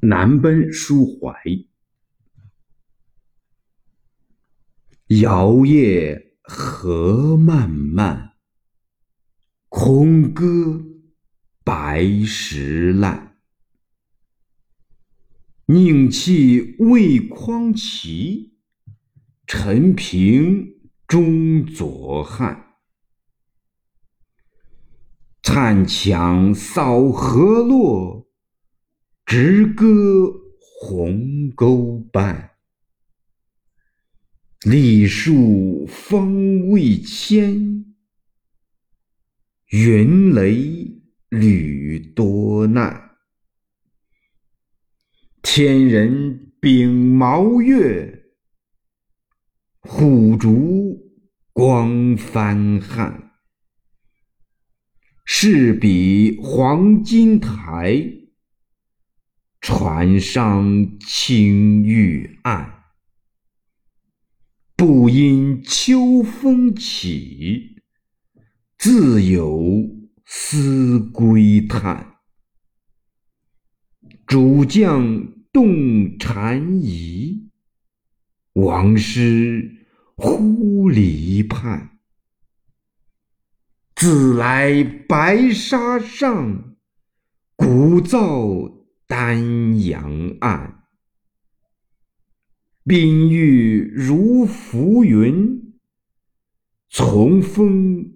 南奔抒怀，摇曳何漫漫，空歌白石烂。宁弃魏匡齐，陈平终左汉。残枪扫河洛，直歌鸿沟半。栗树风未迁，云雷屡多难。天人秉毛月，虎烛光翻汉。是比黄金台，船上青玉案。不因秋风起，自有思归叹。主将动禅疑，王师忽离叛。自来白沙上，古造丹阳岸。冰玉如浮云，从风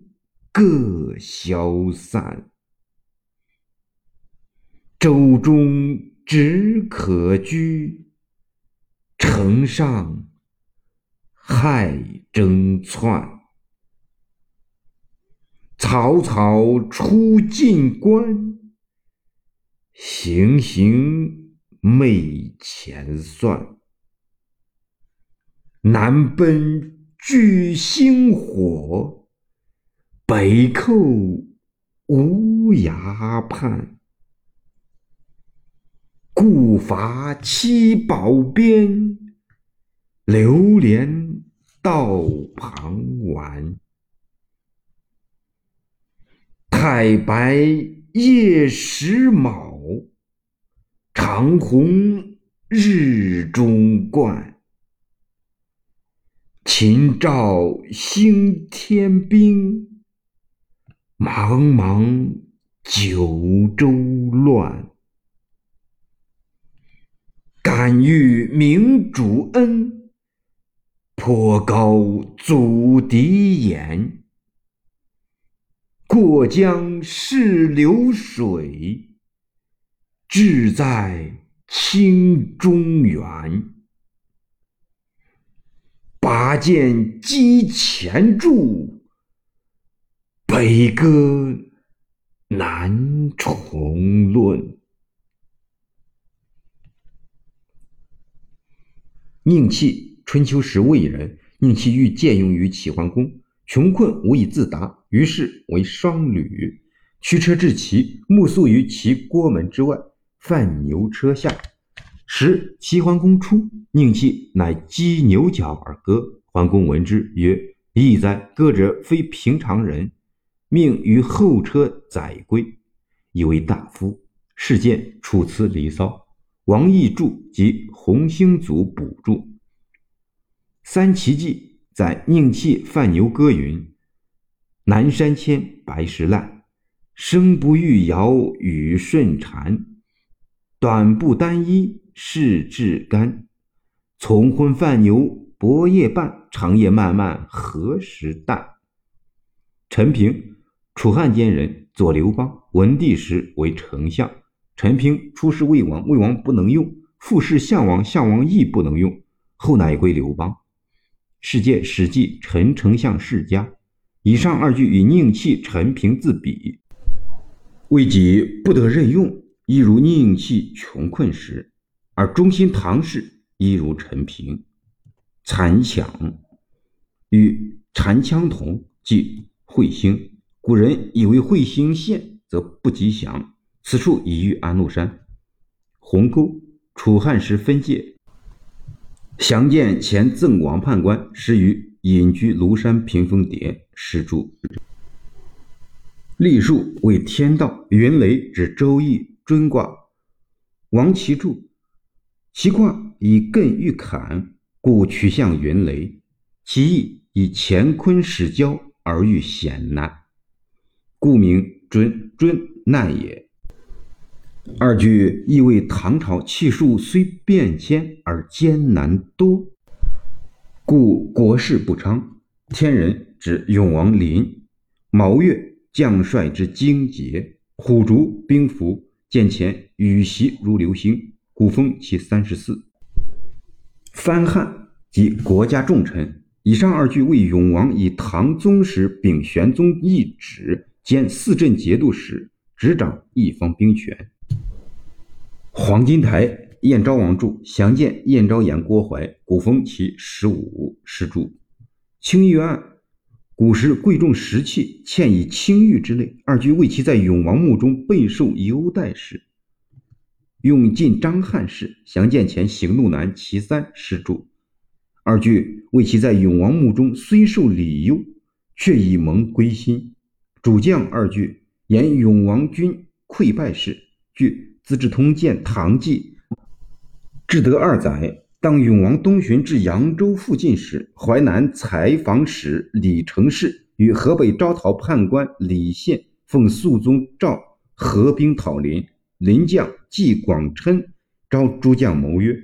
各消散。舟中只可居，城上害争窜。草草出晋关，行行昧前算。南奔巨星火，北寇无涯畔。故伐七宝鞭，流连道旁玩。太白夜时卯，长虹日中贯。秦赵兴天兵，茫茫九州乱。感遇明主恩，颇高祖敌言。过江是流水，志在清中原。拔剑击前柱，北歌难重论。宁弃，春秋时魏人。宁弃欲借用于齐桓公。穷困无以自达，于是为商旅，驱车至齐，暮宿于其郭门之外，贩牛车下。时齐桓公出，宁弃乃击牛角而歌。桓公闻之，曰：“义哉！歌者非平常人。”命于后车载归，以为大夫。事见《楚辞·离骚》，王逸注及洪兴祖补注。三奇记。在宁弃范牛歌云：“南山迁，白石烂，生不遇尧与舜禅。短布单衣，世至干。从昏犯牛，薄夜半，长夜漫漫，何时旦？”陈平，楚汉间人，左刘邦。文帝时为丞相。陈平出仕魏王，魏王不能用；复仕项王，项王亦不能用。后乃归刘邦。世见《史记·陈丞相世家》，以上二句与宁弃、陈平自比，未己不得任用，亦如宁弃穷困时；而中心唐氏，亦如陈平。残响与残腔同，即彗星。古人以为彗星现，则不吉祥。此处已遇安禄山。鸿沟，楚汉时分界。详见前赠王判官始于隐居庐山屏风叠诗注。栗树为天道，云雷指周易尊卦。王其柱其卦以艮遇坎，故取向云雷。其意以乾坤始交而遇险难，故名尊尊难也。二句意为唐朝气数虽变迁而艰难多，故国事不昌。天人指永王林，卯月将帅之精杰，虎竹兵符，见前羽袭如流星，古风其三十四。藩汉即国家重臣。以上二句为永王以唐宗时秉玄宗懿旨兼四镇节度使，执掌一方兵权。黄金台燕昭王著，详见燕昭言郭槐，古风其十五诗注。青玉案，古时贵重石器嵌以青玉之类。二句为其在永王墓中备受优待时，用尽张翰氏，详见前行路难其三诗注。二句为其在永王墓中虽受礼优，却已蒙归心。主将二句言永王军溃败事，据《资治通鉴·唐纪》，至德二载。当永王东巡至扬州附近时，淮南采访使李成事与河北招讨判官李宪奉肃宗诏合兵讨临。临将纪广琛召诸将谋曰：“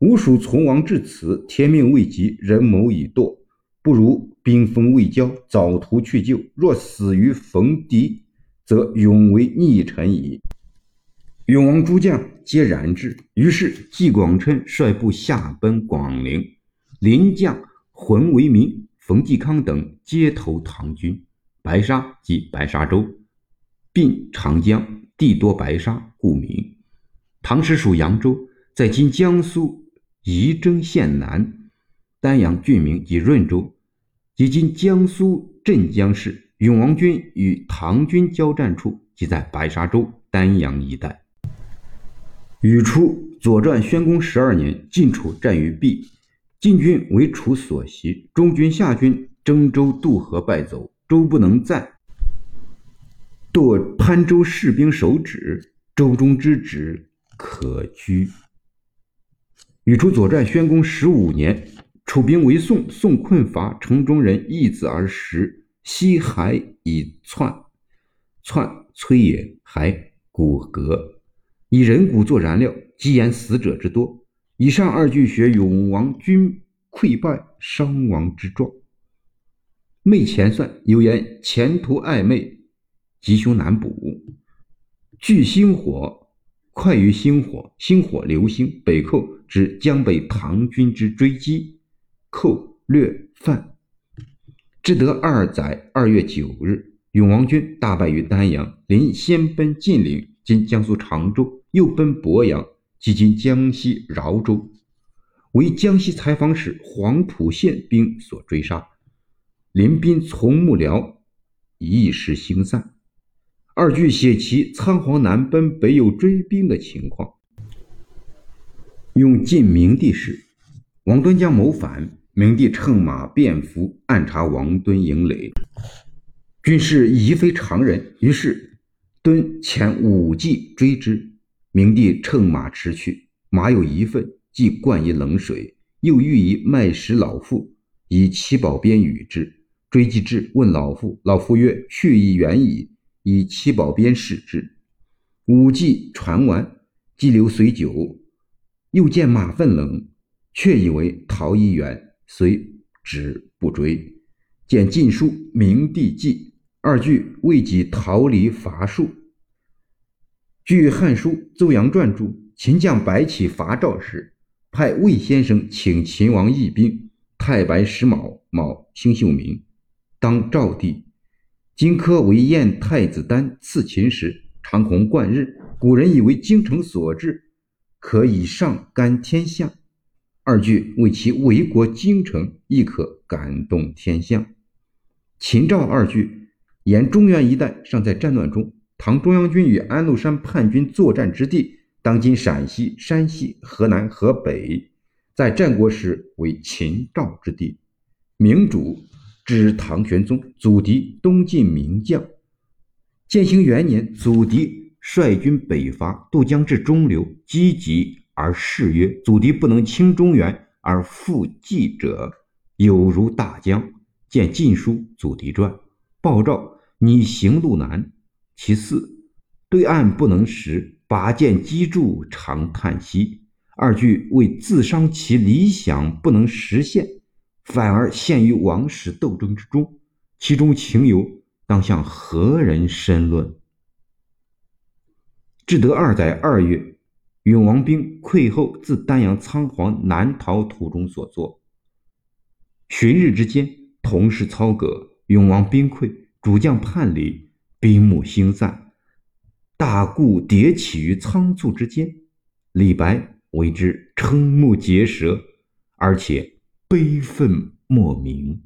吾属从王至此，天命未及，人谋已堕，不如兵锋未交，早图去救。若死于逢敌，则永为逆臣矣。”永王诸将皆然之，于是纪广琛率部下奔广陵，临将浑为民、冯继康等皆投唐军。白沙即白沙州，并长江，地多白沙，故名。唐时属扬州，在今江苏仪征县南。丹阳郡名即润州，即今江苏镇江市。永王军与唐军交战处即在白沙州丹阳一带。禹初，《左传》宣公十二年，晋楚战于毕，晋军为楚所袭，中军下军征州渡河败走，周不能再，堕潘州士兵手指，周中之指可居。禹初，《左传》宣公十五年，楚兵围宋，宋困乏，城中人易子而食，西海以窜，窜摧也，还骨骼。以人骨做燃料，积言死者之多。以上二句学永王军溃败伤亡之状。昧前算有言：前途暧昧，吉凶难卜。聚星火，快于星火，星火流星。北寇指江北唐军之追击，寇略犯。至德二载二月九日，永王军大败于丹阳，临先奔晋陵（今江苏常州）。又奔鄱阳，即今江西饶州，为江西采访使黄埔县兵所追杀。临兵从幕僚，一时星散。二句写其仓皇南奔，北有追兵的情况。用晋明帝时，王敦将谋反，明帝乘马便服，暗查王敦营垒，军士疑非常人，于是敦遣武骑追之。明帝乘马驰去，马有一份，即灌以冷水，又欲以麦食老妇，以七宝鞭与之。追击至，问老妇，老妇曰：“去已远矣。”以七宝鞭示之。武计传完，激流随久，又见马粪冷，却以为逃逸远，遂止不追。见晋书，明帝记二句，为己逃离伐术。据《汉书·邹阳传》注，秦将白起伐赵时，派魏先生请秦王议兵。太白石卯，卯星宿明，当赵地。荆轲为燕太子丹刺秦时，长虹贯日。古人以为京城所至，可以上干天象。二句为其为国京城，亦可感动天象。秦赵二句沿中原一带尚在战乱中。唐中央军与安禄山叛军作战之地，当今陕西、山西、河南、河北，在战国时为秦赵之地。明主指唐玄宗，祖籍东晋名将。建兴元年，祖籍率军北伐，渡江至中流，积极而誓曰：“祖敌不能清中原而复继者，有如大江。”见《晋书·祖敌传》。报诏你行路难。其四，对岸不能食，拔剑击筑，常叹息。二句为自伤其理想不能实现，反而陷于王室斗争之中，其中情由当向何人申论？至德二载二月，永王兵溃后自丹阳仓皇南逃途中所作。旬日之间，同是操戈，永王兵溃，主将叛离，兵木星散，大故迭起于仓促之间。李白为之瞠目结舌，而且悲愤莫名。